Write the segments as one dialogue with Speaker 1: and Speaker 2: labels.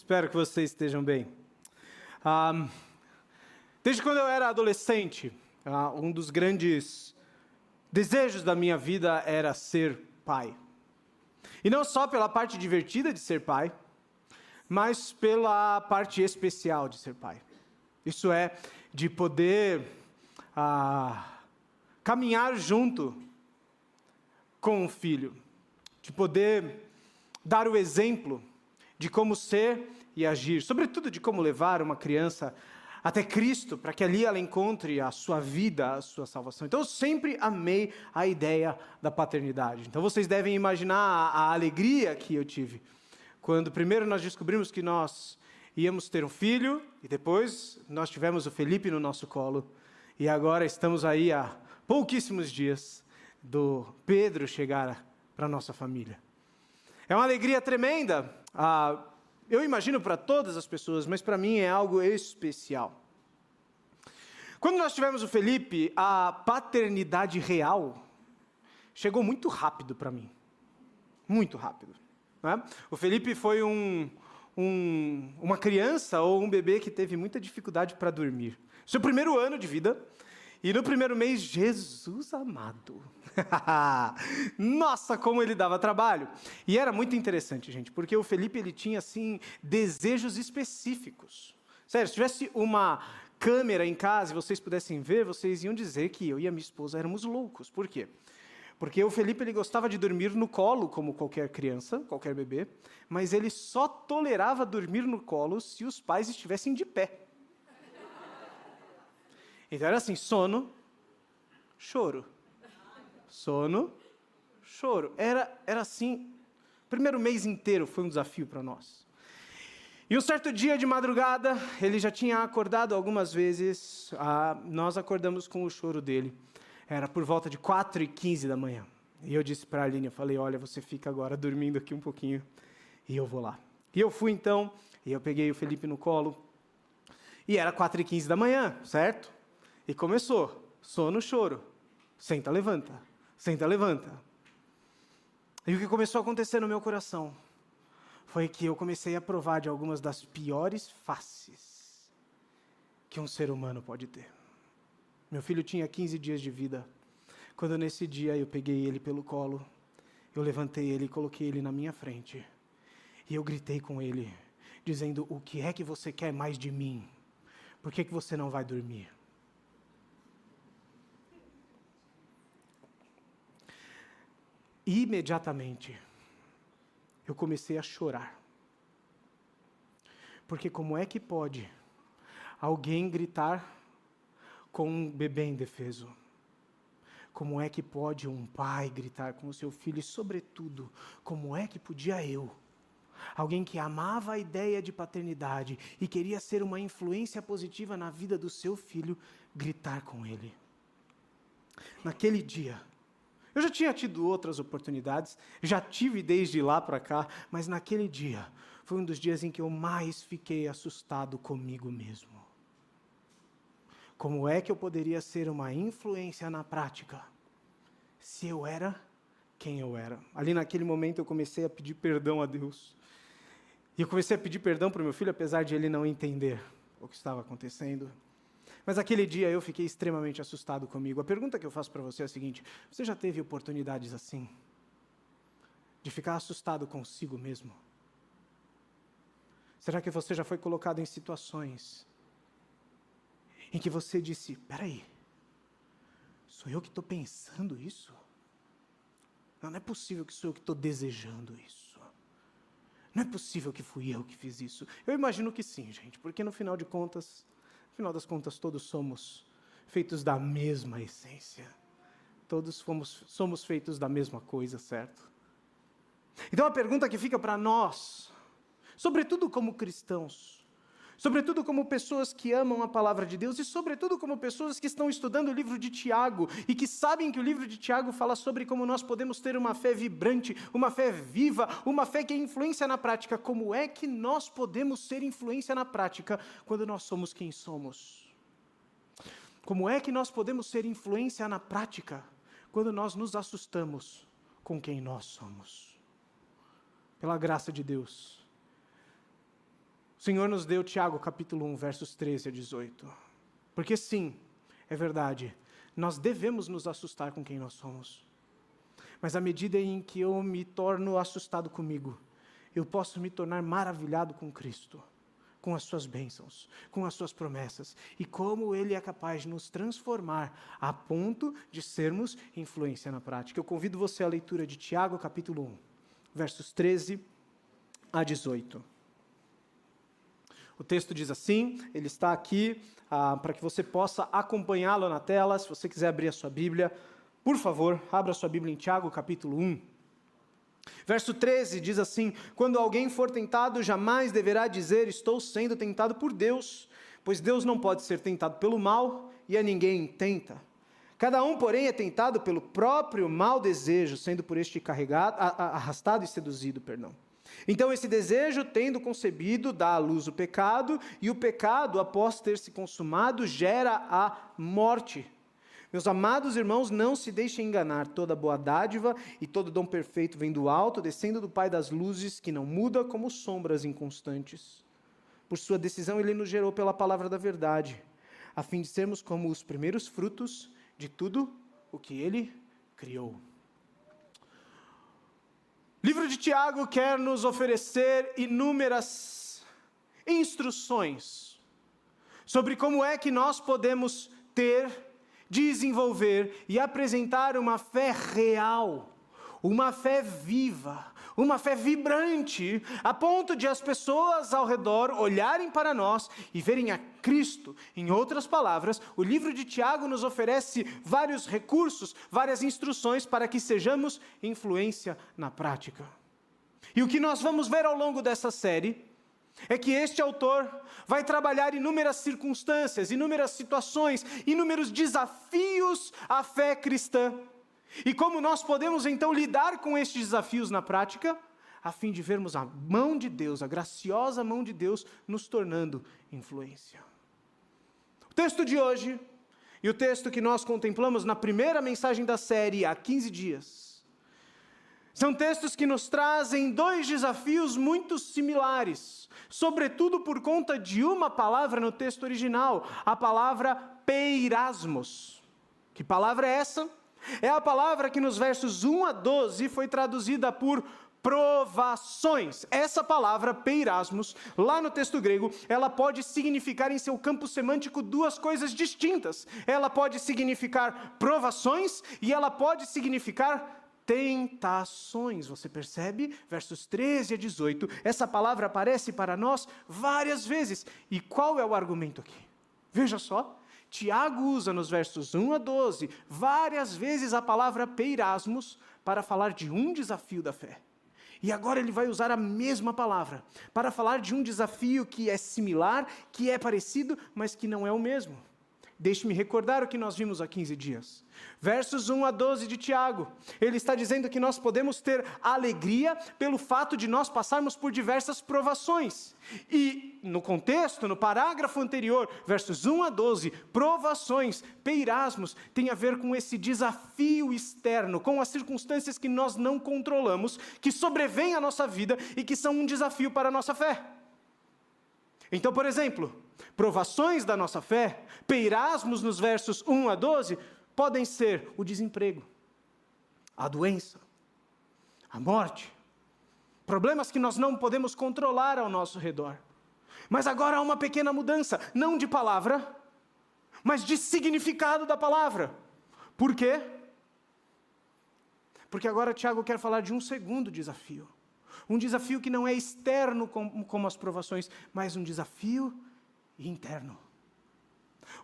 Speaker 1: Espero que vocês estejam bem. Um, desde quando eu era adolescente, uh, um dos grandes desejos da minha vida era ser pai. E não só pela parte divertida de ser pai, mas pela parte especial de ser pai. Isso é, de poder uh, caminhar junto com o filho, de poder dar o exemplo de como ser e agir, sobretudo de como levar uma criança até Cristo, para que ali ela encontre a sua vida, a sua salvação. Então eu sempre amei a ideia da paternidade. Então vocês devem imaginar a, a alegria que eu tive quando primeiro nós descobrimos que nós íamos ter um filho e depois nós tivemos o Felipe no nosso colo e agora estamos aí há pouquíssimos dias do Pedro chegar para nossa família. É uma alegria tremenda. Ah, eu imagino para todas as pessoas, mas para mim é algo especial. Quando nós tivemos o Felipe, a paternidade real chegou muito rápido para mim. Muito rápido. Né? O Felipe foi um, um, uma criança ou um bebê que teve muita dificuldade para dormir. Seu primeiro ano de vida, e no primeiro mês, Jesus amado. Nossa, como ele dava trabalho. E era muito interessante, gente, porque o Felipe ele tinha assim desejos específicos. Sério, se tivesse uma câmera em casa e vocês pudessem ver, vocês iam dizer que eu e a minha esposa éramos loucos. Por quê? Porque o Felipe ele gostava de dormir no colo, como qualquer criança, qualquer bebê, mas ele só tolerava dormir no colo se os pais estivessem de pé. Então era assim: sono, choro. Sono, choro. Era, era assim. O primeiro mês inteiro foi um desafio para nós. E um certo dia de madrugada, ele já tinha acordado algumas vezes. Ah, nós acordamos com o choro dele. Era por volta de 4 e 15 da manhã. E eu disse para a Aline, eu falei, olha, você fica agora dormindo aqui um pouquinho e eu vou lá. E eu fui então, e eu peguei o Felipe no colo. E era 4 e 15 da manhã, certo? E começou. Sono, choro. Senta, levanta. Senta, levanta. E o que começou a acontecer no meu coração foi que eu comecei a provar de algumas das piores faces que um ser humano pode ter. Meu filho tinha 15 dias de vida. Quando nesse dia eu peguei ele pelo colo, eu levantei ele e coloquei ele na minha frente. E eu gritei com ele, dizendo: O que é que você quer mais de mim? Por que, que você não vai dormir? Imediatamente eu comecei a chorar. Porque como é que pode alguém gritar com um bebê indefeso? Como é que pode um pai gritar com o seu filho? E, sobretudo, como é que podia eu, alguém que amava a ideia de paternidade e queria ser uma influência positiva na vida do seu filho, gritar com ele? Naquele dia, eu já tinha tido outras oportunidades, já tive desde lá para cá, mas naquele dia foi um dos dias em que eu mais fiquei assustado comigo mesmo. Como é que eu poderia ser uma influência na prática se eu era quem eu era? Ali naquele momento eu comecei a pedir perdão a Deus. E eu comecei a pedir perdão para o meu filho, apesar de ele não entender o que estava acontecendo. Mas aquele dia eu fiquei extremamente assustado comigo. A pergunta que eu faço para você é a seguinte: você já teve oportunidades assim? De ficar assustado consigo mesmo? Será que você já foi colocado em situações em que você disse: peraí, sou eu que estou pensando isso? Não, não é possível que sou eu que estou desejando isso. Não é possível que fui eu que fiz isso. Eu imagino que sim, gente, porque no final de contas, Afinal das contas, todos somos feitos da mesma essência. Todos fomos, somos feitos da mesma coisa, certo? Então a pergunta que fica para nós, sobretudo como cristãos, sobretudo como pessoas que amam a palavra de Deus e sobretudo como pessoas que estão estudando o livro de Tiago e que sabem que o livro de Tiago fala sobre como nós podemos ter uma fé vibrante, uma fé viva, uma fé que é influência na prática. Como é que nós podemos ser influência na prática quando nós somos quem somos? Como é que nós podemos ser influência na prática quando nós nos assustamos com quem nós somos? Pela graça de Deus o Senhor nos deu Tiago capítulo 1, versos 13 a 18. Porque sim, é verdade, nós devemos nos assustar com quem nós somos. Mas à medida em que eu me torno assustado comigo, eu posso me tornar maravilhado com Cristo, com as suas bênçãos, com as suas promessas e como Ele é capaz de nos transformar a ponto de sermos influência na prática. Eu convido você à leitura de Tiago, capítulo 1, versos 13 a 18. O texto diz assim, ele está aqui ah, para que você possa acompanhá-lo na tela. Se você quiser abrir a sua Bíblia, por favor, abra sua Bíblia em Tiago, capítulo 1. Verso 13 diz assim: Quando alguém for tentado, jamais deverá dizer, Estou sendo tentado por Deus, pois Deus não pode ser tentado pelo mal e a ninguém tenta. Cada um, porém, é tentado pelo próprio mau desejo, sendo por este carregado, arrastado e seduzido, perdão. Então, esse desejo, tendo concebido, dá à luz o pecado, e o pecado, após ter se consumado, gera a morte. Meus amados irmãos, não se deixem enganar. Toda boa dádiva e todo dom perfeito vem do alto, descendo do Pai das luzes, que não muda como sombras inconstantes. Por sua decisão, ele nos gerou pela palavra da verdade, a fim de sermos como os primeiros frutos de tudo o que ele criou. Livro de Tiago quer nos oferecer inúmeras instruções sobre como é que nós podemos ter desenvolver e apresentar uma fé real, uma fé viva, uma fé vibrante, a ponto de as pessoas ao redor olharem para nós e verem a Cristo. Em outras palavras, o livro de Tiago nos oferece vários recursos, várias instruções para que sejamos influência na prática. E o que nós vamos ver ao longo dessa série é que este autor vai trabalhar inúmeras circunstâncias, inúmeras situações, inúmeros desafios à fé cristã. E como nós podemos então lidar com estes desafios na prática, a fim de vermos a mão de Deus, a graciosa mão de Deus, nos tornando influência. O texto de hoje e o texto que nós contemplamos na primeira mensagem da série há 15 dias são textos que nos trazem dois desafios muito similares sobretudo por conta de uma palavra no texto original, a palavra peirasmos. Que palavra é essa? É a palavra que nos versos 1 a 12 foi traduzida por provações. Essa palavra, peirasmos, lá no texto grego, ela pode significar em seu campo semântico duas coisas distintas. Ela pode significar provações e ela pode significar tentações. Você percebe? Versos 13 a 18. Essa palavra aparece para nós várias vezes. E qual é o argumento aqui? Veja só. Tiago usa nos versos 1 a 12 várias vezes a palavra peirasmos para falar de um desafio da fé. E agora ele vai usar a mesma palavra para falar de um desafio que é similar, que é parecido, mas que não é o mesmo. Deixe-me recordar o que nós vimos há 15 dias. Versos 1 a 12 de Tiago. Ele está dizendo que nós podemos ter alegria pelo fato de nós passarmos por diversas provações. E no contexto, no parágrafo anterior, versos 1 a 12, provações, peirasmos, tem a ver com esse desafio externo, com as circunstâncias que nós não controlamos, que sobrevêm à nossa vida e que são um desafio para a nossa fé. Então, por exemplo, provações da nossa fé, peirasmos nos versos 1 a 12, podem ser o desemprego, a doença, a morte, problemas que nós não podemos controlar ao nosso redor. Mas agora há uma pequena mudança, não de palavra, mas de significado da palavra. Por quê? Porque agora Tiago quer falar de um segundo desafio. Um desafio que não é externo como, como as provações, mas um desafio interno.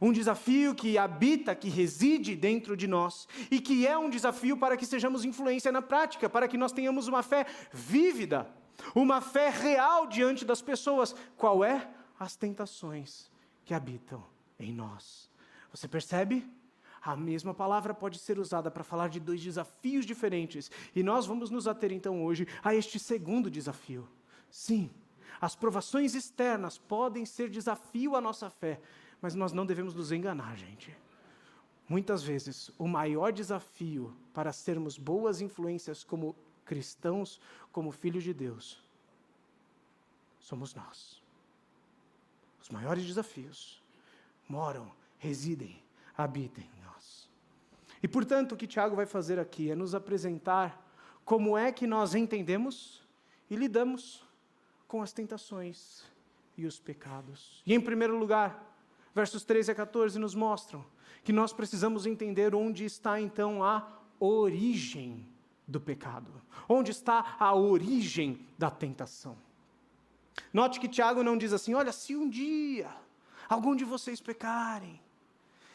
Speaker 1: Um desafio que habita, que reside dentro de nós e que é um desafio para que sejamos influência na prática, para que nós tenhamos uma fé vívida, uma fé real diante das pessoas. Qual é? As tentações que habitam em nós. Você percebe? A mesma palavra pode ser usada para falar de dois desafios diferentes. E nós vamos nos ater então hoje a este segundo desafio. Sim, as provações externas podem ser desafio à nossa fé, mas nós não devemos nos enganar, gente. Muitas vezes, o maior desafio para sermos boas influências como cristãos, como filhos de Deus, somos nós. os maiores desafios moram, residem, habitam em nós. E portanto, o que Tiago vai fazer aqui é nos apresentar como é que nós entendemos e lidamos com as tentações e os pecados. E em primeiro lugar, versos 13 a 14 nos mostram que nós precisamos entender onde está então a origem do pecado, onde está a origem da tentação. Note que Tiago não diz assim: olha, se um dia algum de vocês pecarem,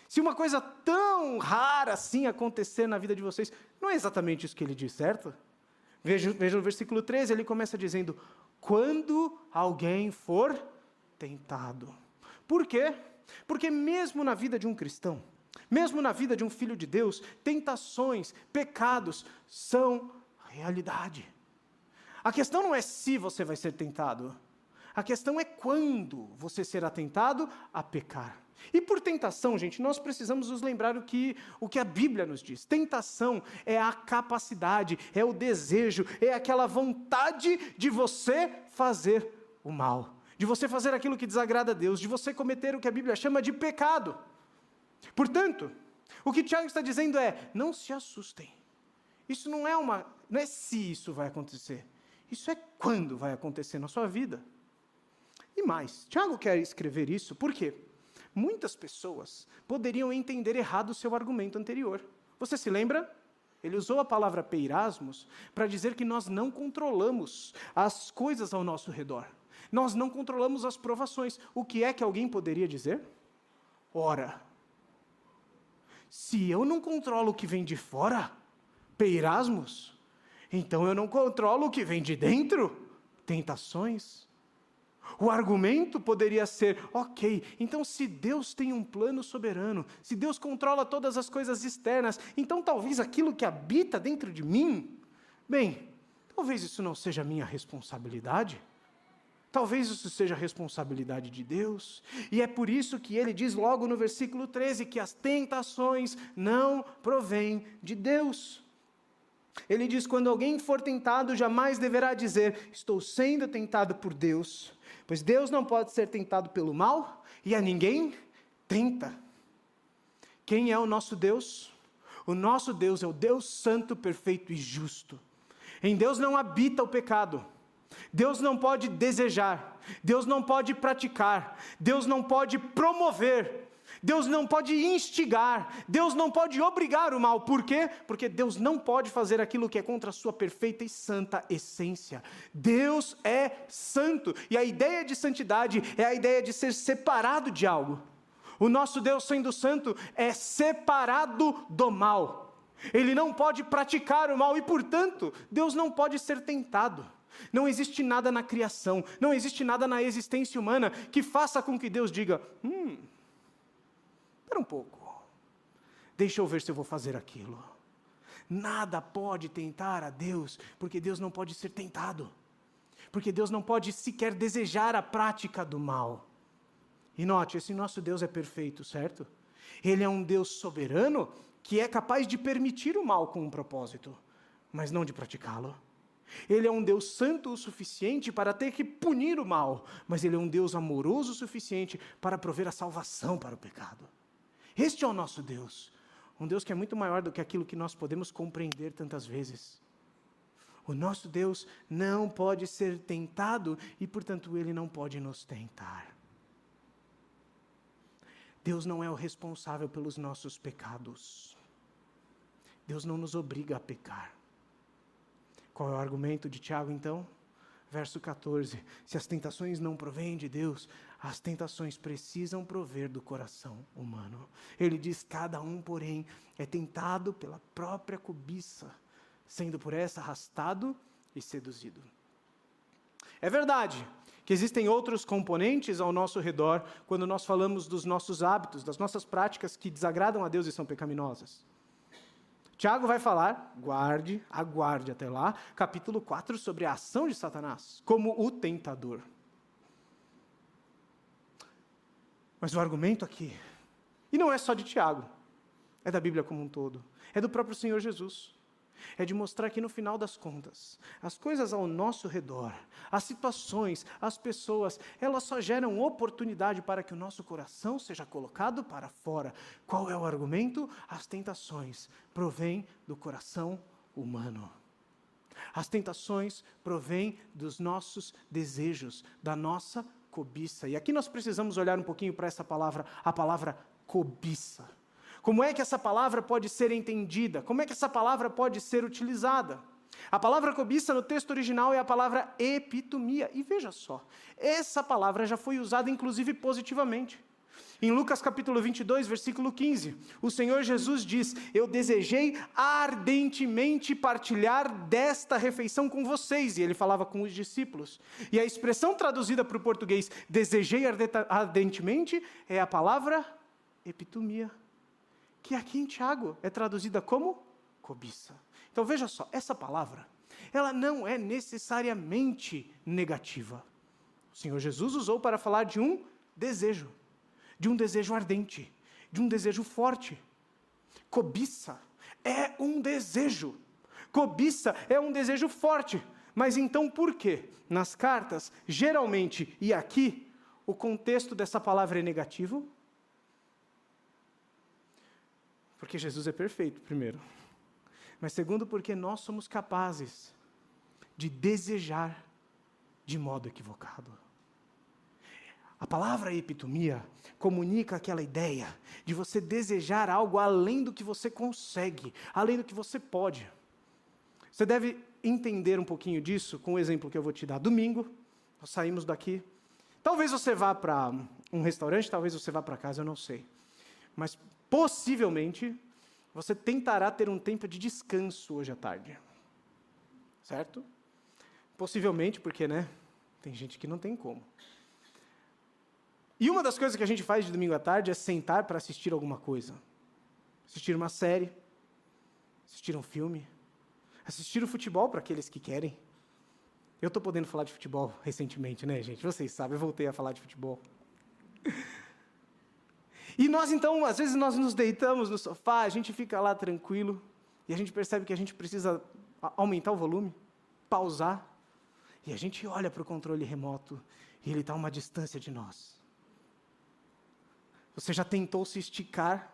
Speaker 1: se uma coisa tão rara assim acontecer na vida de vocês, não é exatamente isso que ele diz, certo? Veja, veja no versículo 13, ele começa dizendo: quando alguém for tentado. Por quê? Porque mesmo na vida de um cristão, mesmo na vida de um filho de Deus, tentações, pecados são realidade. A questão não é se você vai ser tentado, a questão é quando você será tentado a pecar. E por tentação, gente, nós precisamos nos lembrar o que, o que a Bíblia nos diz. Tentação é a capacidade, é o desejo, é aquela vontade de você fazer o mal, de você fazer aquilo que desagrada a Deus, de você cometer o que a Bíblia chama de pecado. Portanto, o que Tiago está dizendo é: não se assustem. Isso não é uma, não é se isso vai acontecer. Isso é quando vai acontecer na sua vida. E mais, Tiago quer escrever isso por quê? Muitas pessoas poderiam entender errado o seu argumento anterior. Você se lembra? Ele usou a palavra peirasmos para dizer que nós não controlamos as coisas ao nosso redor. Nós não controlamos as provações. O que é que alguém poderia dizer? Ora, se eu não controlo o que vem de fora, peirasmos, então eu não controlo o que vem de dentro, tentações. O argumento poderia ser: ok, então se Deus tem um plano soberano, se Deus controla todas as coisas externas, então talvez aquilo que habita dentro de mim, bem, talvez isso não seja minha responsabilidade. Talvez isso seja responsabilidade de Deus, e é por isso que ele diz logo no versículo 13 que as tentações não provêm de Deus. Ele diz: quando alguém for tentado, jamais deverá dizer, estou sendo tentado por Deus, Pois Deus não pode ser tentado pelo mal e a ninguém tenta. Quem é o nosso Deus? O nosso Deus é o Deus santo, perfeito e justo. Em Deus não habita o pecado. Deus não pode desejar, Deus não pode praticar, Deus não pode promover, Deus não pode instigar, Deus não pode obrigar o mal. Por quê? Porque Deus não pode fazer aquilo que é contra a sua perfeita e santa essência. Deus é santo, e a ideia de santidade é a ideia de ser separado de algo. O nosso Deus, sendo santo, é separado do mal. Ele não pode praticar o mal e, portanto, Deus não pode ser tentado. Não existe nada na criação, não existe nada na existência humana que faça com que Deus diga: hum, Espera um pouco. Deixa eu ver se eu vou fazer aquilo. Nada pode tentar a Deus, porque Deus não pode ser tentado. Porque Deus não pode sequer desejar a prática do mal. E note, esse nosso Deus é perfeito, certo? Ele é um Deus soberano que é capaz de permitir o mal com um propósito, mas não de praticá-lo. Ele é um Deus santo o suficiente para ter que punir o mal, mas ele é um Deus amoroso o suficiente para prover a salvação para o pecado. Este é o nosso Deus. Um Deus que é muito maior do que aquilo que nós podemos compreender tantas vezes. O nosso Deus não pode ser tentado e, portanto, ele não pode nos tentar. Deus não é o responsável pelos nossos pecados. Deus não nos obriga a pecar. Qual é o argumento de Tiago, então? Verso 14: Se as tentações não provêm de Deus, as tentações precisam prover do coração humano. Ele diz: cada um, porém, é tentado pela própria cobiça, sendo por essa arrastado e seduzido. É verdade que existem outros componentes ao nosso redor quando nós falamos dos nossos hábitos, das nossas práticas que desagradam a Deus e são pecaminosas. Tiago vai falar, guarde, aguarde até lá, capítulo 4, sobre a ação de Satanás como o tentador. Mas o argumento aqui, e não é só de Tiago, é da Bíblia como um todo, é do próprio Senhor Jesus. é de mostrar que no final das contas, as coisas ao nosso redor, as situações, as pessoas, elas só geram oportunidade para que o nosso coração seja colocado para fora. Qual é o argumento? As tentações provêm do coração humano. As tentações provêm dos nossos desejos, da nossa cobiça. E aqui nós precisamos olhar um pouquinho para essa palavra, a palavra cobiça. Como é que essa palavra pode ser entendida? Como é que essa palavra pode ser utilizada? A palavra cobiça no texto original é a palavra epitomia. E veja só, essa palavra já foi usada inclusive positivamente. Em Lucas capítulo 22, versículo 15, o Senhor Jesus diz: Eu desejei ardentemente partilhar desta refeição com vocês. E ele falava com os discípulos. E a expressão traduzida para o português, desejei ardentemente, é a palavra epitomia que aqui em Tiago é traduzida como cobiça. Então veja só, essa palavra, ela não é necessariamente negativa. O Senhor Jesus usou para falar de um desejo, de um desejo ardente, de um desejo forte. Cobiça é um desejo. Cobiça é um desejo forte. Mas então por que nas cartas, geralmente e aqui, o contexto dessa palavra é negativo? Porque Jesus é perfeito, primeiro. Mas segundo, porque nós somos capazes de desejar de modo equivocado. A palavra epitomia comunica aquela ideia de você desejar algo além do que você consegue, além do que você pode. Você deve entender um pouquinho disso com o exemplo que eu vou te dar. Domingo, nós saímos daqui. Talvez você vá para um restaurante, talvez você vá para casa, eu não sei. Mas possivelmente, você tentará ter um tempo de descanso hoje à tarde. Certo? Possivelmente, porque, né? Tem gente que não tem como. E uma das coisas que a gente faz de domingo à tarde é sentar para assistir alguma coisa. Assistir uma série, assistir um filme, assistir o futebol para aqueles que querem. Eu estou podendo falar de futebol recentemente, né, gente? Vocês sabem, eu voltei a falar de futebol. E nós então, às vezes nós nos deitamos no sofá, a gente fica lá tranquilo, e a gente percebe que a gente precisa aumentar o volume, pausar, e a gente olha para o controle remoto e ele está a uma distância de nós. Você já tentou se esticar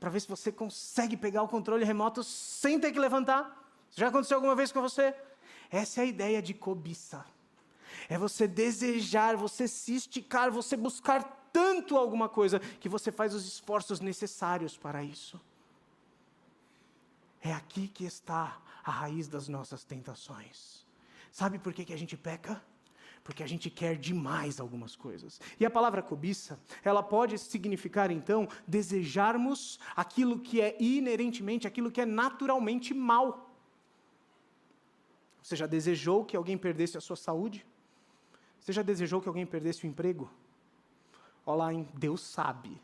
Speaker 1: para ver se você consegue pegar o controle remoto sem ter que levantar? Já aconteceu alguma vez com você? Essa é a ideia de cobiça. É você desejar, você se esticar, você buscar tanto alguma coisa que você faz os esforços necessários para isso. É aqui que está a raiz das nossas tentações. Sabe por que, que a gente peca? Porque a gente quer demais algumas coisas. E a palavra cobiça, ela pode significar então desejarmos aquilo que é inerentemente, aquilo que é naturalmente mal. Você já desejou que alguém perdesse a sua saúde? Você já desejou que alguém perdesse o emprego? Olha lá em Deus sabe.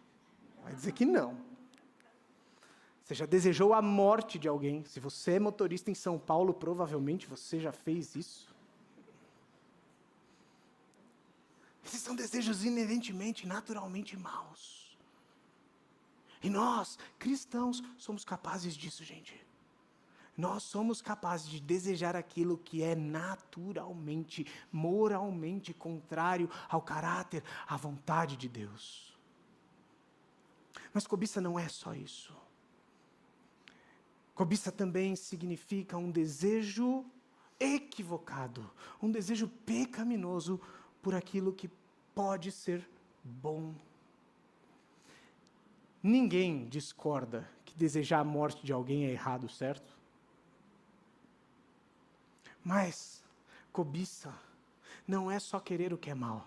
Speaker 1: Vai dizer que não. Você já desejou a morte de alguém? Se você é motorista em São Paulo, provavelmente você já fez isso. Esses são desejos inerentemente, naturalmente maus. E nós, cristãos, somos capazes disso, gente nós somos capazes de desejar aquilo que é naturalmente, moralmente contrário ao caráter, à vontade de Deus. Mas cobiça não é só isso. Cobiça também significa um desejo equivocado, um desejo pecaminoso por aquilo que pode ser bom. Ninguém discorda que desejar a morte de alguém é errado, certo? Mas cobiça não é só querer o que é mal,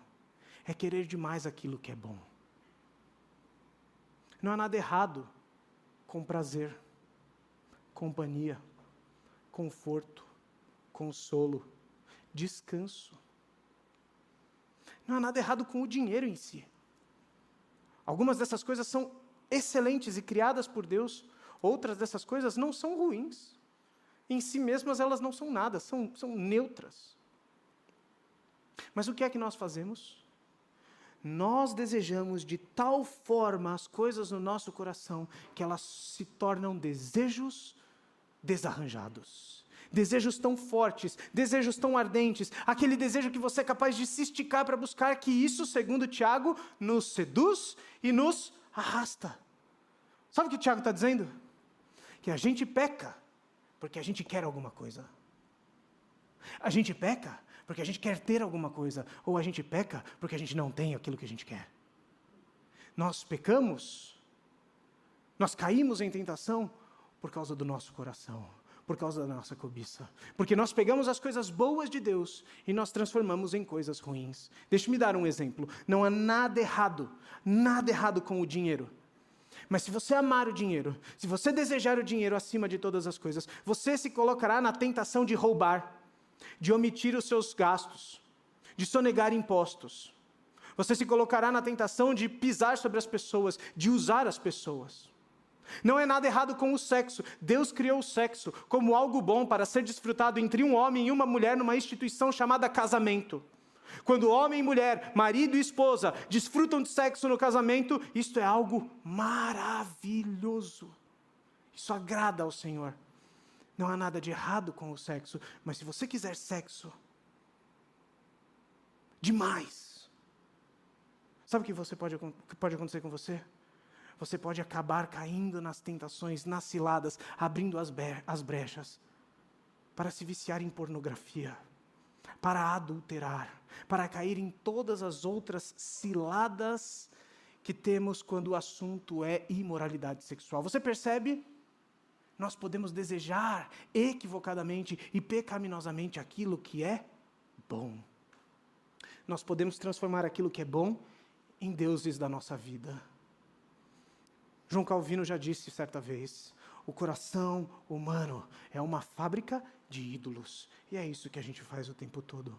Speaker 1: é querer demais aquilo que é bom. Não há nada errado com prazer, companhia, conforto, consolo, descanso. Não há nada errado com o dinheiro em si. Algumas dessas coisas são excelentes e criadas por Deus, outras dessas coisas não são ruins em si mesmas elas não são nada, são, são neutras. Mas o que é que nós fazemos? Nós desejamos de tal forma as coisas no nosso coração que elas se tornam desejos desarranjados. Desejos tão fortes, desejos tão ardentes, aquele desejo que você é capaz de se esticar para buscar, que isso, segundo Tiago, nos seduz e nos arrasta. Sabe o que Tiago está dizendo? Que a gente peca porque a gente quer alguma coisa. A gente peca porque a gente quer ter alguma coisa, ou a gente peca porque a gente não tem aquilo que a gente quer. Nós pecamos, nós caímos em tentação por causa do nosso coração, por causa da nossa cobiça. Porque nós pegamos as coisas boas de Deus e nós transformamos em coisas ruins. Deixe-me dar um exemplo. Não há nada errado, nada errado com o dinheiro. Mas se você amar o dinheiro, se você desejar o dinheiro acima de todas as coisas, você se colocará na tentação de roubar, de omitir os seus gastos, de sonegar impostos. Você se colocará na tentação de pisar sobre as pessoas, de usar as pessoas. Não é nada errado com o sexo. Deus criou o sexo como algo bom para ser desfrutado entre um homem e uma mulher numa instituição chamada casamento. Quando homem e mulher, marido e esposa, desfrutam de sexo no casamento, isto é algo maravilhoso. Isso agrada ao Senhor. Não há nada de errado com o sexo, mas se você quiser sexo demais, sabe o que você pode, pode acontecer com você? Você pode acabar caindo nas tentações, nas ciladas, abrindo as, as brechas para se viciar em pornografia, para adulterar, para cair em todas as outras ciladas que temos quando o assunto é imoralidade sexual. Você percebe? nós podemos desejar equivocadamente e pecaminosamente aquilo que é bom. Nós podemos transformar aquilo que é bom em deuses da nossa vida. João Calvino já disse certa vez: o coração humano é uma fábrica de ídolos. E é isso que a gente faz o tempo todo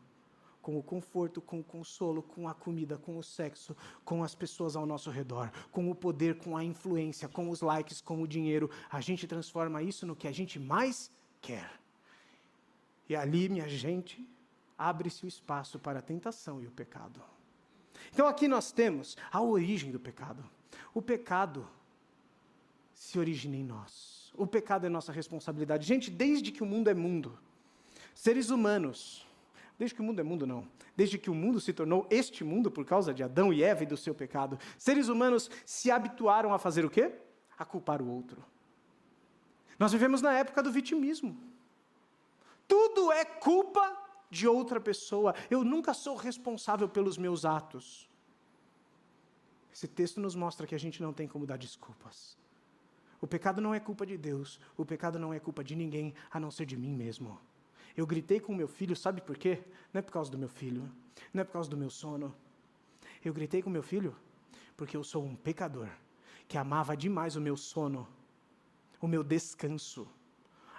Speaker 1: com o conforto, com o consolo, com a comida, com o sexo, com as pessoas ao nosso redor, com o poder, com a influência, com os likes, com o dinheiro. A gente transforma isso no que a gente mais quer. E ali, minha gente, abre-se o espaço para a tentação e o pecado. Então aqui nós temos a origem do pecado. O pecado se origina em nós. O pecado é nossa responsabilidade. Gente, desde que o mundo é mundo, seres humanos Desde que o mundo é mundo, não. Desde que o mundo se tornou este mundo por causa de Adão e Eva e do seu pecado, seres humanos se habituaram a fazer o quê? A culpar o outro. Nós vivemos na época do vitimismo. Tudo é culpa de outra pessoa. Eu nunca sou responsável pelos meus atos. Esse texto nos mostra que a gente não tem como dar desculpas. O pecado não é culpa de Deus, o pecado não é culpa de ninguém a não ser de mim mesmo. Eu gritei com meu filho, sabe por quê? Não é por causa do meu filho, não é por causa do meu sono. Eu gritei com meu filho porque eu sou um pecador que amava demais o meu sono, o meu descanso,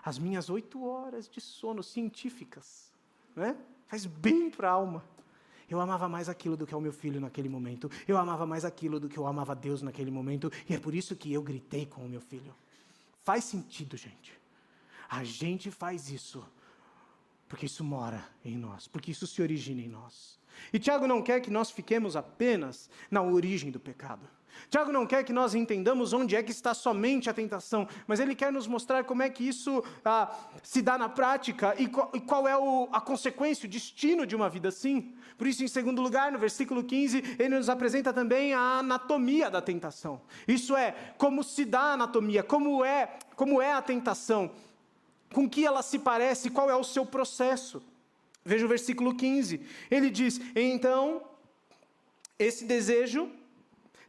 Speaker 1: as minhas oito horas de sono científicas, né? Faz bem para a alma. Eu amava mais aquilo do que o meu filho naquele momento. Eu amava mais aquilo do que eu amava Deus naquele momento. E é por isso que eu gritei com o meu filho. Faz sentido, gente. A gente faz isso porque isso mora em nós, porque isso se origina em nós. E Tiago não quer que nós fiquemos apenas na origem do pecado. Tiago não quer que nós entendamos onde é que está somente a tentação, mas ele quer nos mostrar como é que isso ah, se dá na prática e qual, e qual é o, a consequência, o destino de uma vida assim. Por isso, em segundo lugar, no versículo 15, ele nos apresenta também a anatomia da tentação. Isso é, como se dá a anatomia, como é, como é a tentação com que ela se parece, qual é o seu processo. Veja o versículo 15. Ele diz: Então, esse desejo,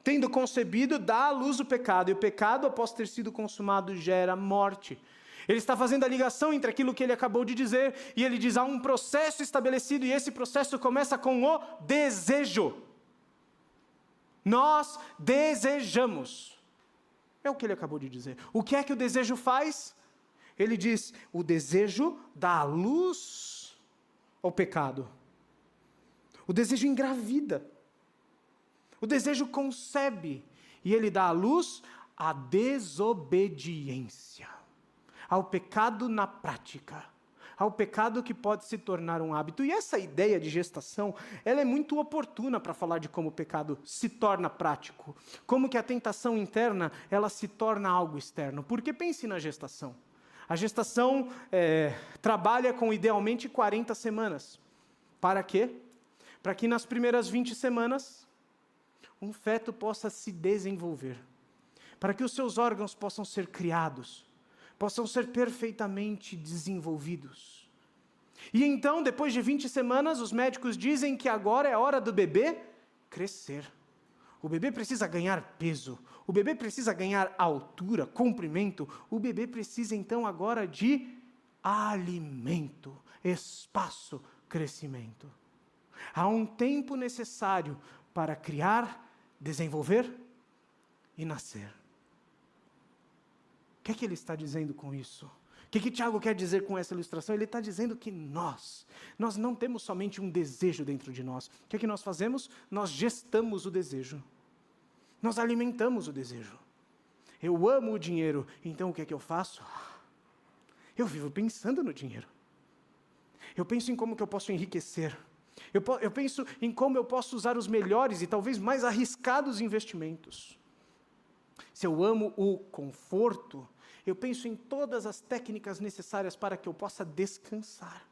Speaker 1: tendo concebido, dá à luz o pecado, e o pecado, após ter sido consumado, gera morte. Ele está fazendo a ligação entre aquilo que ele acabou de dizer, e ele diz: há um processo estabelecido, e esse processo começa com o desejo. Nós desejamos. É o que ele acabou de dizer. O que é que o desejo faz? Ele diz: o desejo dá luz ao pecado. O desejo engravida. O desejo concebe. E ele dá à luz a desobediência. Ao pecado na prática. Ao pecado que pode se tornar um hábito. E essa ideia de gestação, ela é muito oportuna para falar de como o pecado se torna prático. Como que a tentação interna, ela se torna algo externo. Porque pense na gestação. A gestação é, trabalha com idealmente 40 semanas. Para quê? Para que nas primeiras 20 semanas um feto possa se desenvolver. Para que os seus órgãos possam ser criados, possam ser perfeitamente desenvolvidos. E então, depois de 20 semanas, os médicos dizem que agora é hora do bebê crescer. O bebê precisa ganhar peso, o bebê precisa ganhar altura, comprimento, o bebê precisa então agora de alimento, espaço, crescimento. Há um tempo necessário para criar, desenvolver e nascer. O que é que ele está dizendo com isso? O que, que Tiago quer dizer com essa ilustração? Ele está dizendo que nós, nós não temos somente um desejo dentro de nós. O que é que nós fazemos? Nós gestamos o desejo. Nós alimentamos o desejo. Eu amo o dinheiro, então o que é que eu faço? Eu vivo pensando no dinheiro. Eu penso em como que eu posso enriquecer. Eu, eu penso em como eu posso usar os melhores e talvez mais arriscados investimentos. Se eu amo o conforto, eu penso em todas as técnicas necessárias para que eu possa descansar.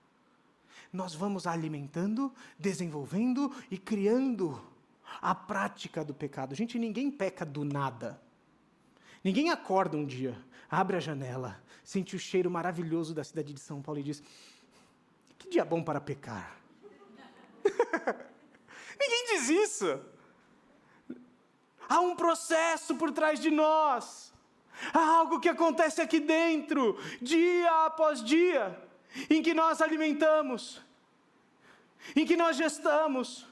Speaker 1: Nós vamos alimentando, desenvolvendo e criando a prática do pecado. Gente, ninguém peca do nada. Ninguém acorda um dia, abre a janela, sente o cheiro maravilhoso da cidade de São Paulo e diz: Que dia bom para pecar. ninguém diz isso. Há um processo por trás de nós. Há algo que acontece aqui dentro, dia após dia, em que nós alimentamos, em que nós gestamos,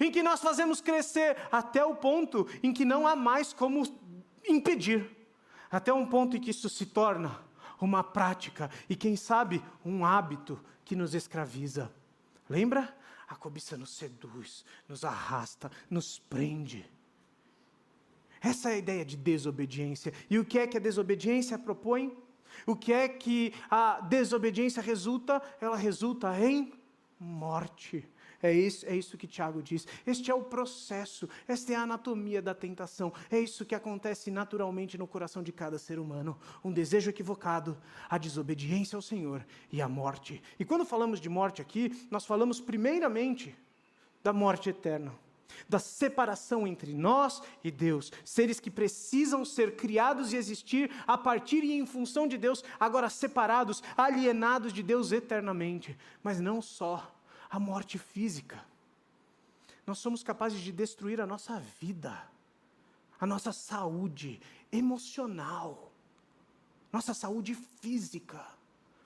Speaker 1: em que nós fazemos crescer até o ponto em que não há mais como impedir, até um ponto em que isso se torna uma prática e, quem sabe, um hábito que nos escraviza. Lembra? A cobiça nos seduz, nos arrasta, nos prende. Essa é a ideia de desobediência. E o que é que a desobediência propõe? O que é que a desobediência resulta? Ela resulta em morte. É isso, é isso que Tiago diz. Este é o processo, esta é a anatomia da tentação. É isso que acontece naturalmente no coração de cada ser humano. Um desejo equivocado, a desobediência ao Senhor e a morte. E quando falamos de morte aqui, nós falamos primeiramente da morte eterna da separação entre nós e Deus, seres que precisam ser criados e existir a partir e em função de Deus, agora separados, alienados de Deus eternamente. Mas não só a morte física. Nós somos capazes de destruir a nossa vida, a nossa saúde emocional, nossa saúde física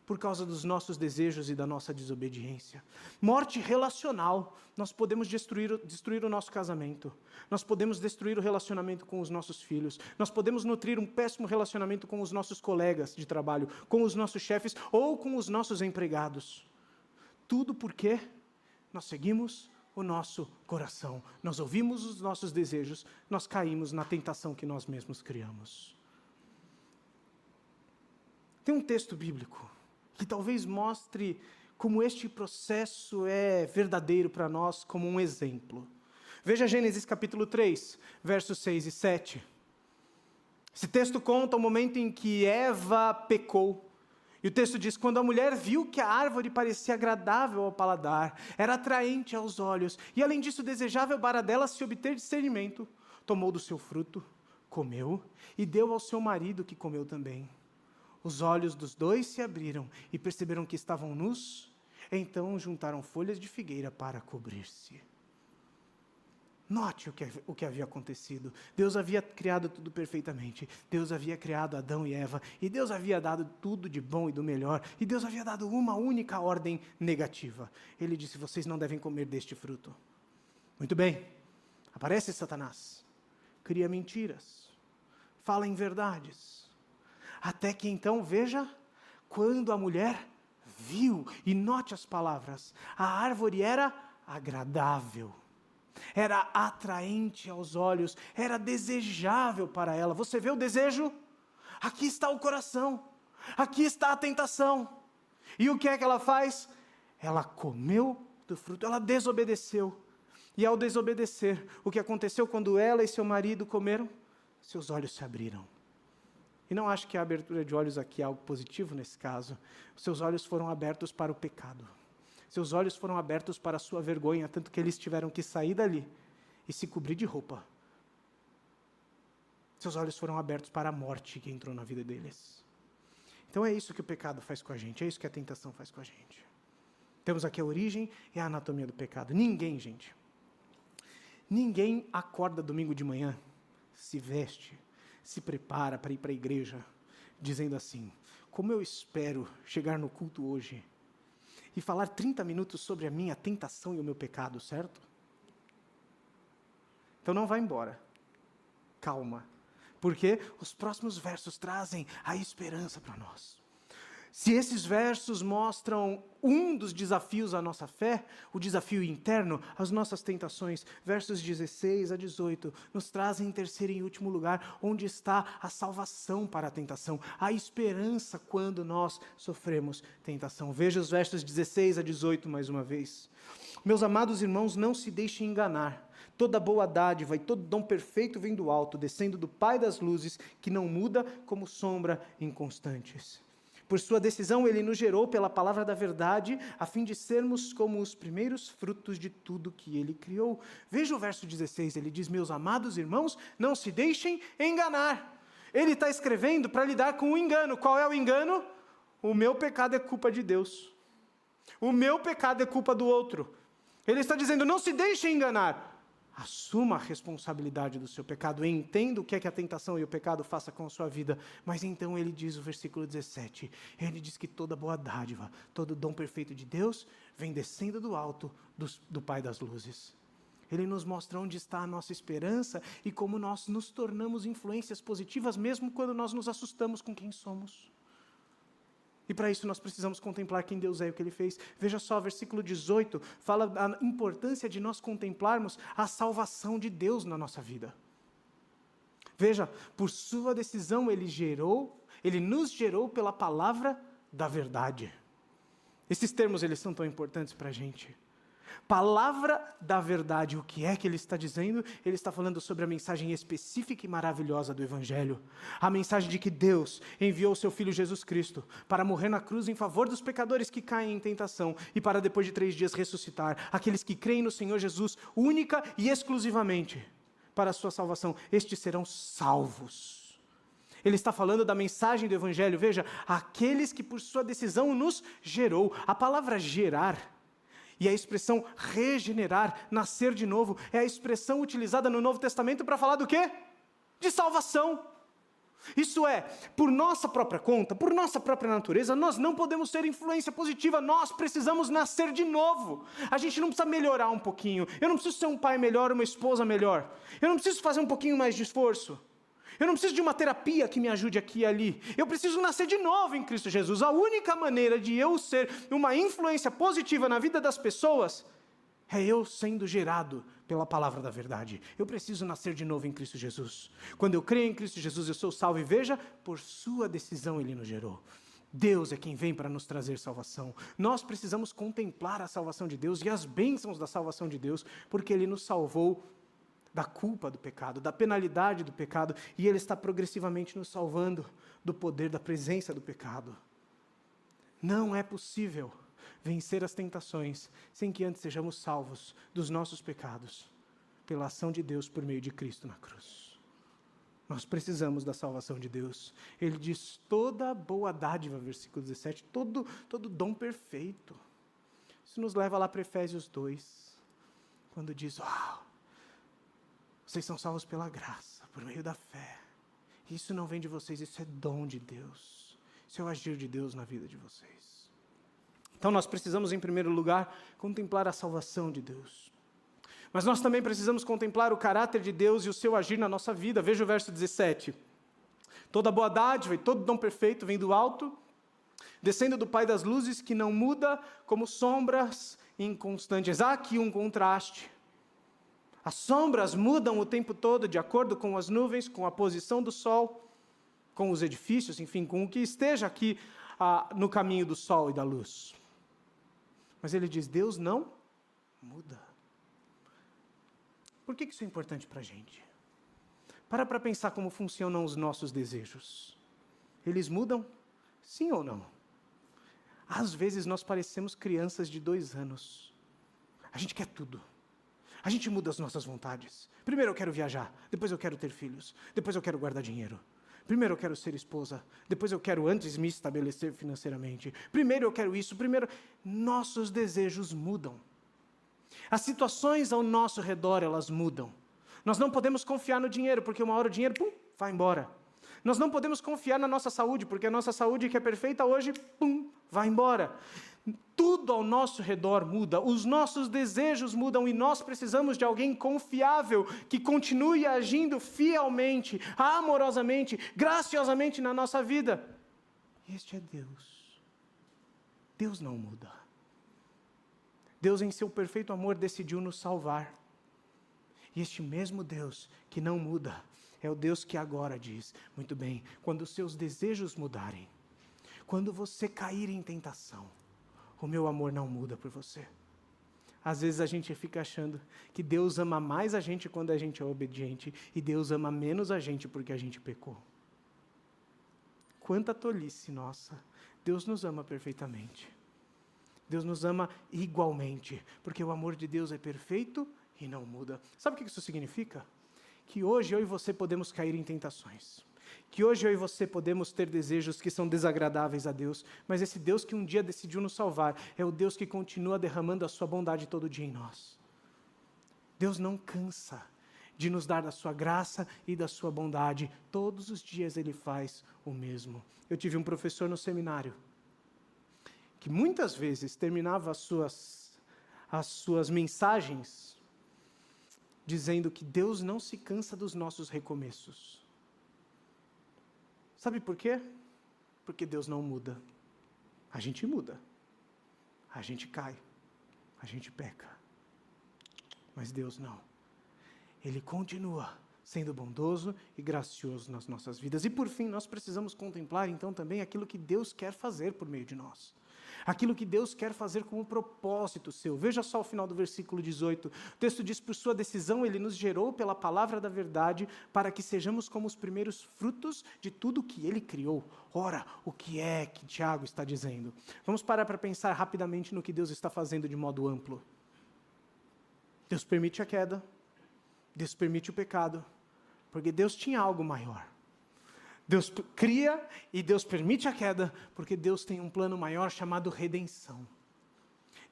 Speaker 1: por causa dos nossos desejos e da nossa desobediência. Morte relacional. Nós podemos destruir, destruir o nosso casamento. Nós podemos destruir o relacionamento com os nossos filhos. Nós podemos nutrir um péssimo relacionamento com os nossos colegas de trabalho, com os nossos chefes ou com os nossos empregados. Tudo porque nós seguimos o nosso coração. Nós ouvimos os nossos desejos, nós caímos na tentação que nós mesmos criamos. Tem um texto bíblico que talvez mostre como este processo é verdadeiro para nós como um exemplo. Veja Gênesis capítulo 3, versos 6 e 7. Esse texto conta o momento em que Eva pecou. E o texto diz: quando a mulher viu que a árvore parecia agradável ao paladar, era atraente aos olhos, e além disso desejável para dela se obter discernimento, tomou do seu fruto, comeu e deu ao seu marido que comeu também. Os olhos dos dois se abriram e perceberam que estavam nus, então juntaram folhas de figueira para cobrir-se. Note o que, o que havia acontecido. Deus havia criado tudo perfeitamente. Deus havia criado Adão e Eva. E Deus havia dado tudo de bom e do melhor. E Deus havia dado uma única ordem negativa. Ele disse: Vocês não devem comer deste fruto. Muito bem. Aparece Satanás. Cria mentiras. Fala em verdades até que então, veja, quando a mulher viu, e note as palavras, a árvore era agradável, era atraente aos olhos, era desejável para ela. Você vê o desejo? Aqui está o coração, aqui está a tentação. E o que é que ela faz? Ela comeu do fruto, ela desobedeceu. E ao desobedecer, o que aconteceu quando ela e seu marido comeram? Seus olhos se abriram E não acho que a abertura de olhos aqui é algo positivo nesse caso. Seus olhos foram abertos para o pecado. Seus olhos foram abertos para a sua vergonha, tanto que eles tiveram que sair dali e se cobrir de roupa. Seus olhos foram abertos para a morte que entrou na vida deles. Então é isso que o pecado faz com a gente, é isso que a tentação faz com a gente. Temos aqui a origem e a anatomia do pecado. Ninguém, gente, ninguém acorda domingo de manhã, se veste, se prepara para ir para a igreja, dizendo assim: Como eu espero chegar no culto hoje e falar 30 minutos sobre a minha tentação e o meu pecado, certo? Então não vá embora. Calma. Porque os próximos versos trazem a esperança para nós. Se esses versos mostram um dos desafios à nossa fé, o desafio interno, as nossas tentações, versos 16 a 18, nos trazem em terceiro e último lugar, onde está a salvação para a tentação, a esperança quando nós sofremos tentação. Veja os versos 16 a 18 mais uma vez. Meus amados irmãos, não se deixem enganar. Toda boa dádiva e todo dom perfeito vem do alto, descendo do Pai das luzes, que não muda como sombra inconstantes. Por sua decisão, ele nos gerou pela palavra da verdade, a fim de sermos como os primeiros frutos de tudo que ele criou. Veja o verso 16, ele diz: Meus amados irmãos, não se deixem enganar. Ele está escrevendo para lidar com o engano. Qual é o engano? O meu pecado é culpa de Deus. O meu pecado é culpa do outro. Ele está dizendo: não se deixe enganar. Assuma a responsabilidade do seu pecado, entenda o que é que a tentação e o pecado faça com a sua vida. Mas então ele diz o versículo 17: ele diz que toda boa dádiva, todo dom perfeito de Deus vem descendo do alto do, do Pai das luzes. Ele nos mostra onde está a nossa esperança e como nós nos tornamos influências positivas, mesmo quando nós nos assustamos com quem somos. E para isso nós precisamos contemplar quem Deus é e o que Ele fez. Veja só, versículo 18 fala da importância de nós contemplarmos a salvação de Deus na nossa vida. Veja, por sua decisão Ele gerou, Ele nos gerou pela palavra da verdade. Esses termos eles são tão importantes para a gente palavra da verdade. O que é que ele está dizendo? Ele está falando sobre a mensagem específica e maravilhosa do Evangelho. A mensagem de que Deus enviou o seu Filho Jesus Cristo para morrer na cruz em favor dos pecadores que caem em tentação e para depois de três dias ressuscitar aqueles que creem no Senhor Jesus única e exclusivamente para a sua salvação. Estes serão salvos. Ele está falando da mensagem do Evangelho. Veja, aqueles que por sua decisão nos gerou. A palavra gerar e a expressão regenerar, nascer de novo, é a expressão utilizada no Novo Testamento para falar do quê? De salvação. Isso é, por nossa própria conta, por nossa própria natureza, nós não podemos ser influência positiva, nós precisamos nascer de novo. A gente não precisa melhorar um pouquinho. Eu não preciso ser um pai melhor, uma esposa melhor. Eu não preciso fazer um pouquinho mais de esforço. Eu não preciso de uma terapia que me ajude aqui e ali. Eu preciso nascer de novo em Cristo Jesus. A única maneira de eu ser uma influência positiva na vida das pessoas é eu sendo gerado pela palavra da verdade. Eu preciso nascer de novo em Cristo Jesus. Quando eu creio em Cristo Jesus, eu sou salvo e veja, por sua decisão ele nos gerou. Deus é quem vem para nos trazer salvação. Nós precisamos contemplar a salvação de Deus e as bênçãos da salvação de Deus, porque Ele nos salvou da culpa do pecado, da penalidade do pecado, e Ele está progressivamente nos salvando do poder da presença do pecado. Não é possível vencer as tentações sem que antes sejamos salvos dos nossos pecados pela ação de Deus por meio de Cristo na cruz. Nós precisamos da salvação de Deus. Ele diz toda boa dádiva, versículo 17, todo, todo dom perfeito. Isso nos leva lá para Efésios 2, quando diz: Uau, vocês são salvos pela graça, por meio da fé. Isso não vem de vocês, isso é dom de Deus. Isso é o agir de Deus na vida de vocês. Então nós precisamos, em primeiro lugar, contemplar a salvação de Deus. Mas nós também precisamos contemplar o caráter de Deus e o seu agir na nossa vida. Veja o verso 17. Toda boa dádiva e todo dom perfeito vem do alto, descendo do Pai das luzes, que não muda como sombras inconstantes. Há aqui um contraste. As sombras mudam o tempo todo de acordo com as nuvens, com a posição do sol, com os edifícios, enfim, com o que esteja aqui ah, no caminho do sol e da luz. Mas ele diz: Deus não muda. Por que isso é importante para a gente? Para para pensar como funcionam os nossos desejos. eles mudam? Sim ou não? Às vezes nós parecemos crianças de dois anos. A gente quer tudo. A gente muda as nossas vontades. Primeiro eu quero viajar, depois eu quero ter filhos, depois eu quero guardar dinheiro. Primeiro eu quero ser esposa, depois eu quero antes me estabelecer financeiramente. Primeiro eu quero isso, primeiro. Nossos desejos mudam. As situações ao nosso redor, elas mudam. Nós não podemos confiar no dinheiro, porque uma hora o dinheiro, pum, vai embora. Nós não podemos confiar na nossa saúde, porque a nossa saúde que é perfeita hoje, pum, vai embora. Tudo ao nosso redor muda, os nossos desejos mudam e nós precisamos de alguém confiável que continue agindo fielmente, amorosamente, graciosamente na nossa vida. Este é Deus. Deus não muda. Deus, em seu perfeito amor, decidiu nos salvar. E este mesmo Deus que não muda, é o Deus que agora diz: muito bem, quando os seus desejos mudarem, quando você cair em tentação, o meu amor não muda por você. Às vezes a gente fica achando que Deus ama mais a gente quando a gente é obediente e Deus ama menos a gente porque a gente pecou. Quanta tolice nossa! Deus nos ama perfeitamente. Deus nos ama igualmente, porque o amor de Deus é perfeito e não muda. Sabe o que isso significa? Que hoje eu e você podemos cair em tentações que hoje eu e você podemos ter desejos que são desagradáveis a Deus, mas esse Deus que um dia decidiu nos salvar é o Deus que continua derramando a sua bondade todo dia em nós. Deus não cansa de nos dar da sua graça e da sua bondade. Todos os dias ele faz o mesmo. Eu tive um professor no seminário que muitas vezes terminava as suas as suas mensagens dizendo que Deus não se cansa dos nossos recomeços. Sabe por quê? Porque Deus não muda. A gente muda. A gente cai. A gente peca. Mas Deus não. Ele continua sendo bondoso e gracioso nas nossas vidas. E por fim, nós precisamos contemplar então também aquilo que Deus quer fazer por meio de nós aquilo que Deus quer fazer com um propósito seu. Veja só o final do versículo 18. O texto diz: Por sua decisão, ele nos gerou pela palavra da verdade, para que sejamos como os primeiros frutos de tudo que ele criou. Ora, o que é que Tiago está dizendo? Vamos parar para pensar rapidamente no que Deus está fazendo de modo amplo. Deus permite a queda, Deus permite o pecado, porque Deus tinha algo maior. Deus cria e Deus permite a queda, porque Deus tem um plano maior chamado redenção.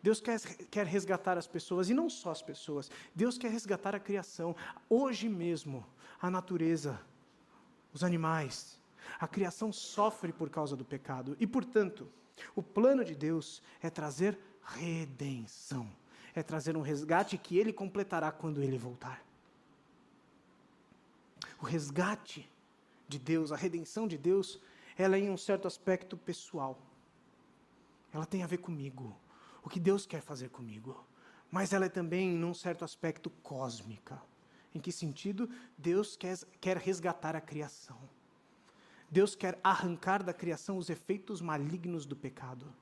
Speaker 1: Deus quer, quer resgatar as pessoas, e não só as pessoas, Deus quer resgatar a criação. Hoje mesmo, a natureza, os animais, a criação sofre por causa do pecado, e portanto, o plano de Deus é trazer redenção, é trazer um resgate que ele completará quando ele voltar. O resgate de Deus, a redenção de Deus, ela é em um certo aspecto pessoal. Ela tem a ver comigo, o que Deus quer fazer comigo. Mas ela é também, num certo aspecto, cósmica. Em que sentido? Deus quer, quer resgatar a criação. Deus quer arrancar da criação os efeitos malignos do pecado.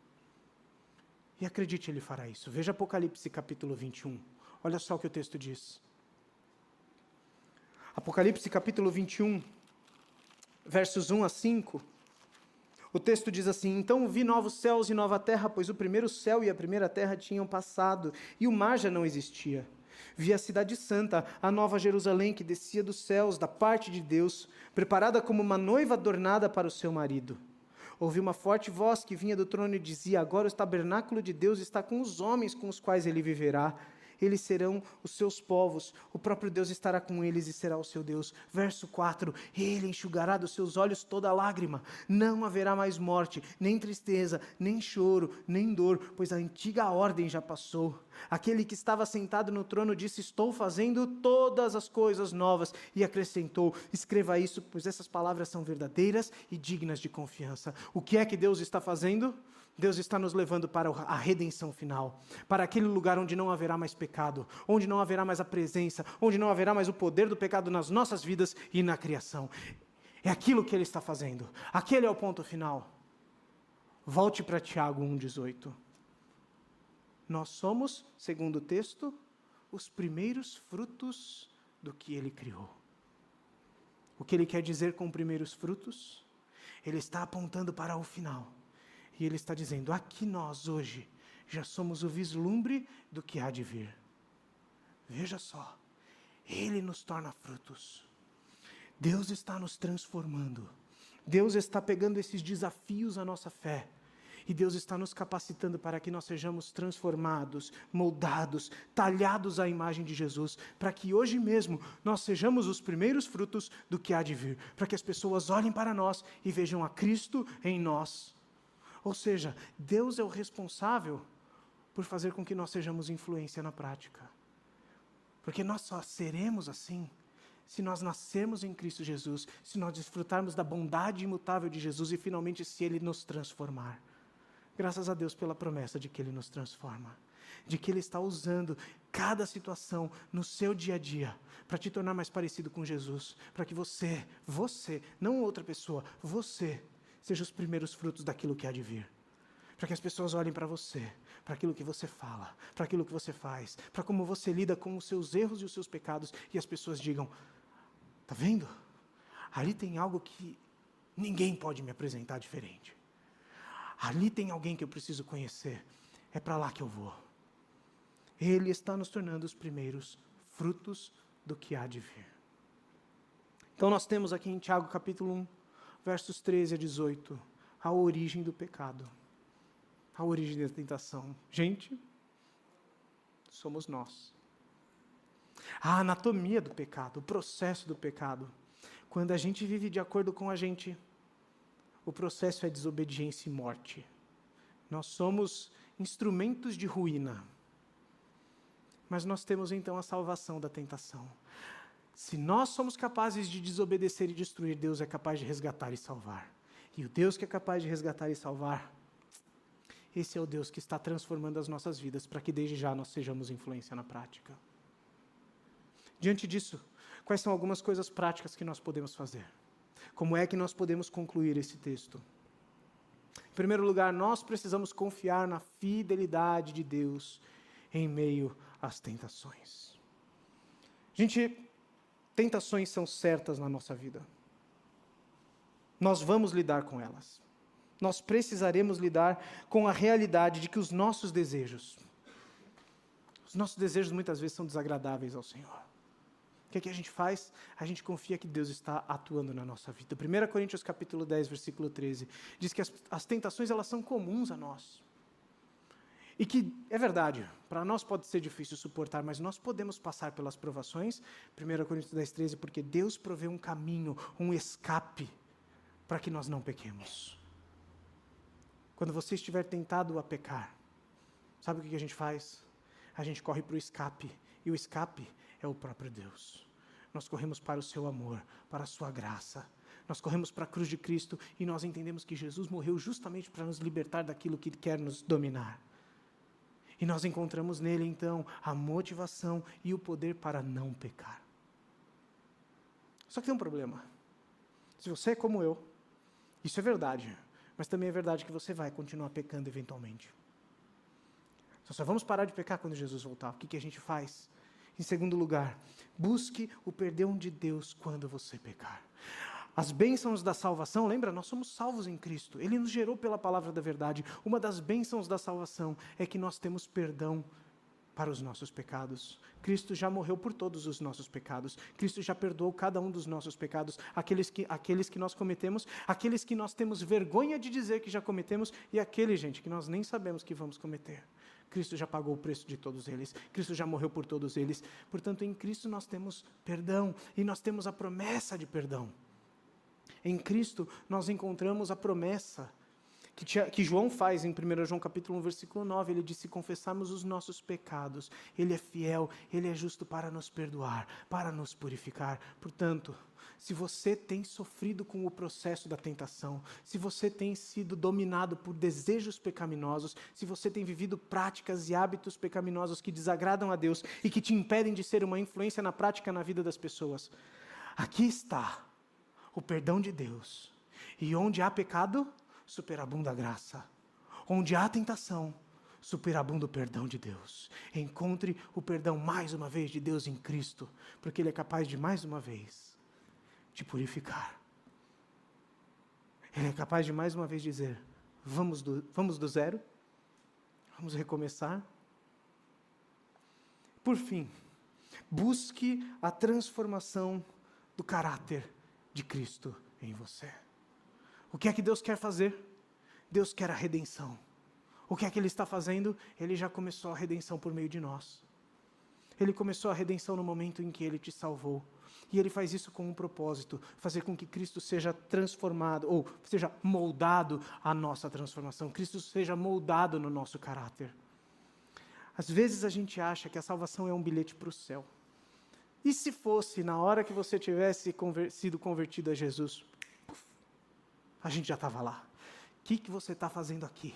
Speaker 1: E acredite, Ele fará isso. Veja Apocalipse capítulo 21. Olha só o que o texto diz. Apocalipse capítulo 21, versos 1 a 5, o texto diz assim: Então vi novos céus e nova terra, pois o primeiro céu e a primeira terra tinham passado, e o mar já não existia. Vi a cidade santa, a nova Jerusalém, que descia dos céus, da parte de Deus, preparada como uma noiva adornada para o seu marido. Ouvi uma forte voz que vinha do trono e dizia: Agora o tabernáculo de Deus está com os homens com os quais ele viverá eles serão os seus povos, o próprio Deus estará com eles e será o seu Deus. Verso 4: Ele enxugará dos seus olhos toda lágrima, não haverá mais morte, nem tristeza, nem choro, nem dor, pois a antiga ordem já passou. Aquele que estava sentado no trono disse: Estou fazendo todas as coisas novas, e acrescentou: Escreva isso, pois essas palavras são verdadeiras e dignas de confiança. O que é que Deus está fazendo? Deus está nos levando para a redenção final, para aquele lugar onde não haverá mais pecado, onde não haverá mais a presença, onde não haverá mais o poder do pecado nas nossas vidas e na criação. É aquilo que ele está fazendo. Aquele é o ponto final. Volte para Tiago 1,18. Nós somos, segundo o texto, os primeiros frutos do que ele criou. O que ele quer dizer com primeiros frutos? Ele está apontando para o final. E ele está dizendo: aqui nós hoje já somos o vislumbre do que há de vir. Veja só, ele nos torna frutos. Deus está nos transformando. Deus está pegando esses desafios à nossa fé. E Deus está nos capacitando para que nós sejamos transformados, moldados, talhados à imagem de Jesus, para que hoje mesmo nós sejamos os primeiros frutos do que há de vir, para que as pessoas olhem para nós e vejam a Cristo em nós. Ou seja, Deus é o responsável por fazer com que nós sejamos influência na prática. Porque nós só seremos assim se nós nascermos em Cristo Jesus, se nós desfrutarmos da bondade imutável de Jesus e finalmente se Ele nos transformar. Graças a Deus pela promessa de que Ele nos transforma, de que Ele está usando cada situação no seu dia a dia para te tornar mais parecido com Jesus, para que você, você, não outra pessoa, você, seja os primeiros frutos daquilo que há de vir. Para que as pessoas olhem para você, para aquilo que você fala, para aquilo que você faz, para como você lida com os seus erros e os seus pecados, e as pessoas digam: Está vendo? Ali tem algo que ninguém pode me apresentar diferente. Ali tem alguém que eu preciso conhecer. É para lá que eu vou. Ele está nos tornando os primeiros frutos do que há de vir. Então nós temos aqui em Tiago capítulo 1, versos 13 a 18, a origem do pecado. A origem da tentação. Gente, somos nós a anatomia do pecado, o processo do pecado. Quando a gente vive de acordo com a gente, o processo é desobediência e morte. Nós somos instrumentos de ruína. Mas nós temos então a salvação da tentação. Se nós somos capazes de desobedecer e destruir, Deus é capaz de resgatar e salvar. E o Deus que é capaz de resgatar e salvar, esse é o Deus que está transformando as nossas vidas para que desde já nós sejamos influência na prática. Diante disso, quais são algumas coisas práticas que nós podemos fazer? Como é que nós podemos concluir esse texto? Em primeiro lugar, nós precisamos confiar na fidelidade de Deus em meio às tentações. Gente, tentações são certas na nossa vida. Nós vamos lidar com elas. Nós precisaremos lidar com a realidade de que os nossos desejos, os nossos desejos muitas vezes são desagradáveis ao Senhor que, é que a gente faz? A gente confia que Deus está atuando na nossa vida. 1 Coríntios capítulo 10, versículo 13, diz que as, as tentações elas são comuns a nós. E que é verdade, para nós pode ser difícil suportar, mas nós podemos passar pelas provações. 1 Coríntios 10, 13, porque Deus provê um caminho, um escape, para que nós não pequemos. Quando você estiver tentado a pecar, sabe o que a gente faz? A gente corre para o escape. E o escape é o próprio Deus. Nós corremos para o seu amor, para a sua graça. Nós corremos para a cruz de Cristo e nós entendemos que Jesus morreu justamente para nos libertar daquilo que quer nos dominar. E nós encontramos nele, então, a motivação e o poder para não pecar. Só que tem um problema. Se você é como eu, isso é verdade, mas também é verdade que você vai continuar pecando eventualmente. Só vamos parar de pecar quando Jesus voltar. O que, que a gente faz? Em segundo lugar, busque o perdão de Deus quando você pecar. As bênçãos da salvação, lembra? Nós somos salvos em Cristo. Ele nos gerou pela palavra da verdade. Uma das bênçãos da salvação é que nós temos perdão para os nossos pecados. Cristo já morreu por todos os nossos pecados. Cristo já perdoou cada um dos nossos pecados, aqueles que, aqueles que nós cometemos, aqueles que nós temos vergonha de dizer que já cometemos e aqueles, gente, que nós nem sabemos que vamos cometer. Cristo já pagou o preço de todos eles, Cristo já morreu por todos eles. Portanto, em Cristo nós temos perdão e nós temos a promessa de perdão. Em Cristo nós encontramos a promessa que, que, João faz em 1 João capítulo 1, versículo 9, ele diz, se confessarmos os nossos pecados, ele é fiel, ele é justo para nos perdoar, para nos purificar. Portanto, se você tem sofrido com o processo da tentação, se você tem sido dominado por desejos pecaminosos, se você tem vivido práticas e hábitos pecaminosos que desagradam a Deus e que te impedem de ser uma influência na prática na vida das pessoas, aqui está o perdão de Deus. E onde há pecado, superabunda a graça. Onde há tentação, superabunda o perdão de Deus. Encontre o perdão mais uma vez de Deus em Cristo, porque Ele é capaz de mais uma vez te purificar. Ele é capaz de mais uma vez dizer: vamos do, vamos do zero? Vamos recomeçar? Por fim, busque a transformação do caráter de Cristo em você. O que é que Deus quer fazer? Deus quer a redenção. O que é que Ele está fazendo? Ele já começou a redenção por meio de nós. Ele começou a redenção no momento em que Ele te salvou. E Ele faz isso com um propósito: fazer com que Cristo seja transformado, ou seja moldado à nossa transformação. Cristo seja moldado no nosso caráter. Às vezes a gente acha que a salvação é um bilhete para o céu. E se fosse na hora que você tivesse conver sido convertido a Jesus? a gente já estava lá. O que, que você está fazendo aqui?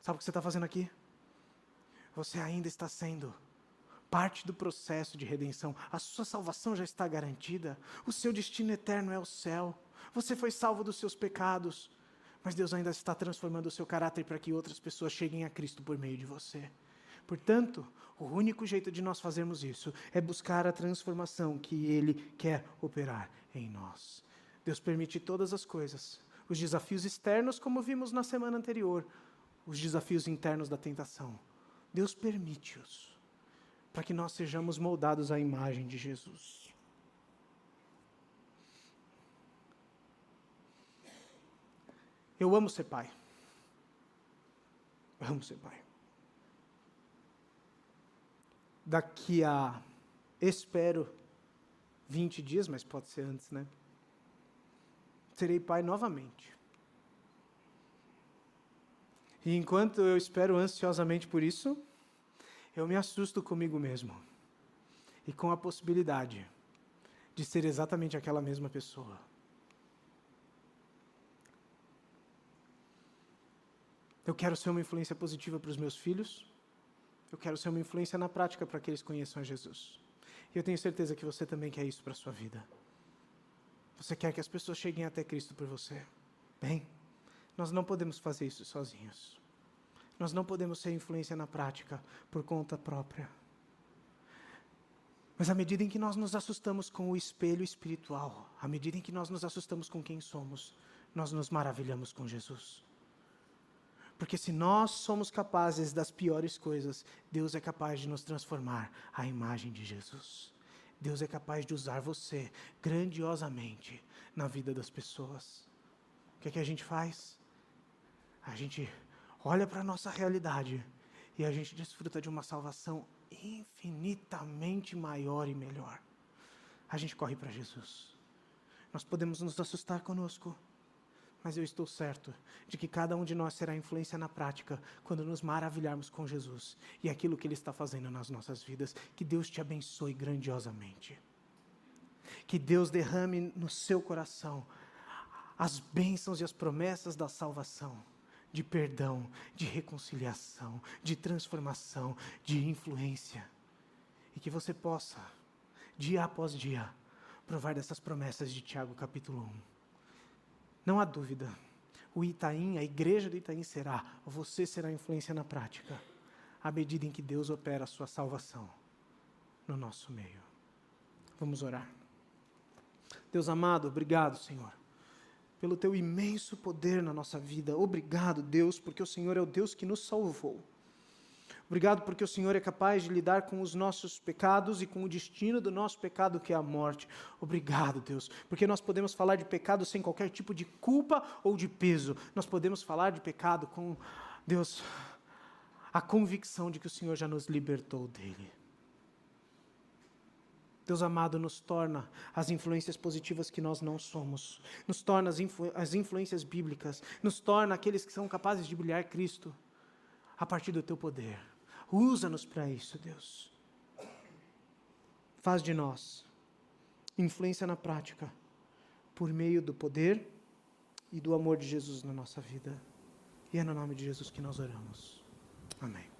Speaker 1: Sabe o que você está fazendo aqui? Você ainda está sendo parte do processo de redenção. A sua salvação já está garantida. O seu destino eterno é o céu. Você foi salvo dos seus pecados. Mas Deus ainda está transformando o seu caráter para que outras pessoas cheguem a Cristo por meio de você. Portanto, o único jeito de nós fazermos isso é buscar a transformação que Ele quer operar em nós. Deus permite todas as coisas. Os desafios externos, como vimos na semana anterior, os desafios internos da tentação. Deus permite-os para que nós sejamos moldados à imagem de Jesus. Eu amo ser pai. Eu amo ser pai. Daqui a, espero, 20 dias, mas pode ser antes, né? serei pai novamente. E enquanto eu espero ansiosamente por isso, eu me assusto comigo mesmo e com a possibilidade de ser exatamente aquela mesma pessoa. Eu quero ser uma influência positiva para os meus filhos. Eu quero ser uma influência na prática para que eles conheçam a Jesus. E eu tenho certeza que você também quer isso para a sua vida. Você quer que as pessoas cheguem até Cristo por você. Bem, nós não podemos fazer isso sozinhos. Nós não podemos ser influência na prática por conta própria. Mas à medida em que nós nos assustamos com o espelho espiritual, à medida em que nós nos assustamos com quem somos, nós nos maravilhamos com Jesus. Porque se nós somos capazes das piores coisas, Deus é capaz de nos transformar à imagem de Jesus. Deus é capaz de usar você grandiosamente na vida das pessoas. O que é que a gente faz? A gente olha para a nossa realidade e a gente desfruta de uma salvação infinitamente maior e melhor. A gente corre para Jesus. Nós podemos nos assustar conosco, mas eu estou certo de que cada um de nós será influência na prática quando nos maravilharmos com Jesus e aquilo que Ele está fazendo nas nossas vidas. Que Deus te abençoe grandiosamente. Que Deus derrame no seu coração as bênçãos e as promessas da salvação, de perdão, de reconciliação, de transformação, de influência. E que você possa, dia após dia, provar dessas promessas de Tiago capítulo 1 não há dúvida. O Itaim, a igreja do Itaim será, você será influência na prática, à medida em que Deus opera a sua salvação no nosso meio. Vamos orar. Deus amado, obrigado, Senhor, pelo teu imenso poder na nossa vida. Obrigado, Deus, porque o Senhor é o Deus que nos salvou. Obrigado porque o Senhor é capaz de lidar com os nossos pecados e com o destino do nosso pecado, que é a morte. Obrigado, Deus, porque nós podemos falar de pecado sem qualquer tipo de culpa ou de peso. Nós podemos falar de pecado com, Deus, a convicção de que o Senhor já nos libertou dele. Deus amado, nos torna as influências positivas que nós não somos, nos torna as, influ as influências bíblicas, nos torna aqueles que são capazes de brilhar Cristo a partir do teu poder. Usa-nos para isso, Deus. Faz de nós influência na prática, por meio do poder e do amor de Jesus na nossa vida. E é no nome de Jesus que nós oramos. Amém.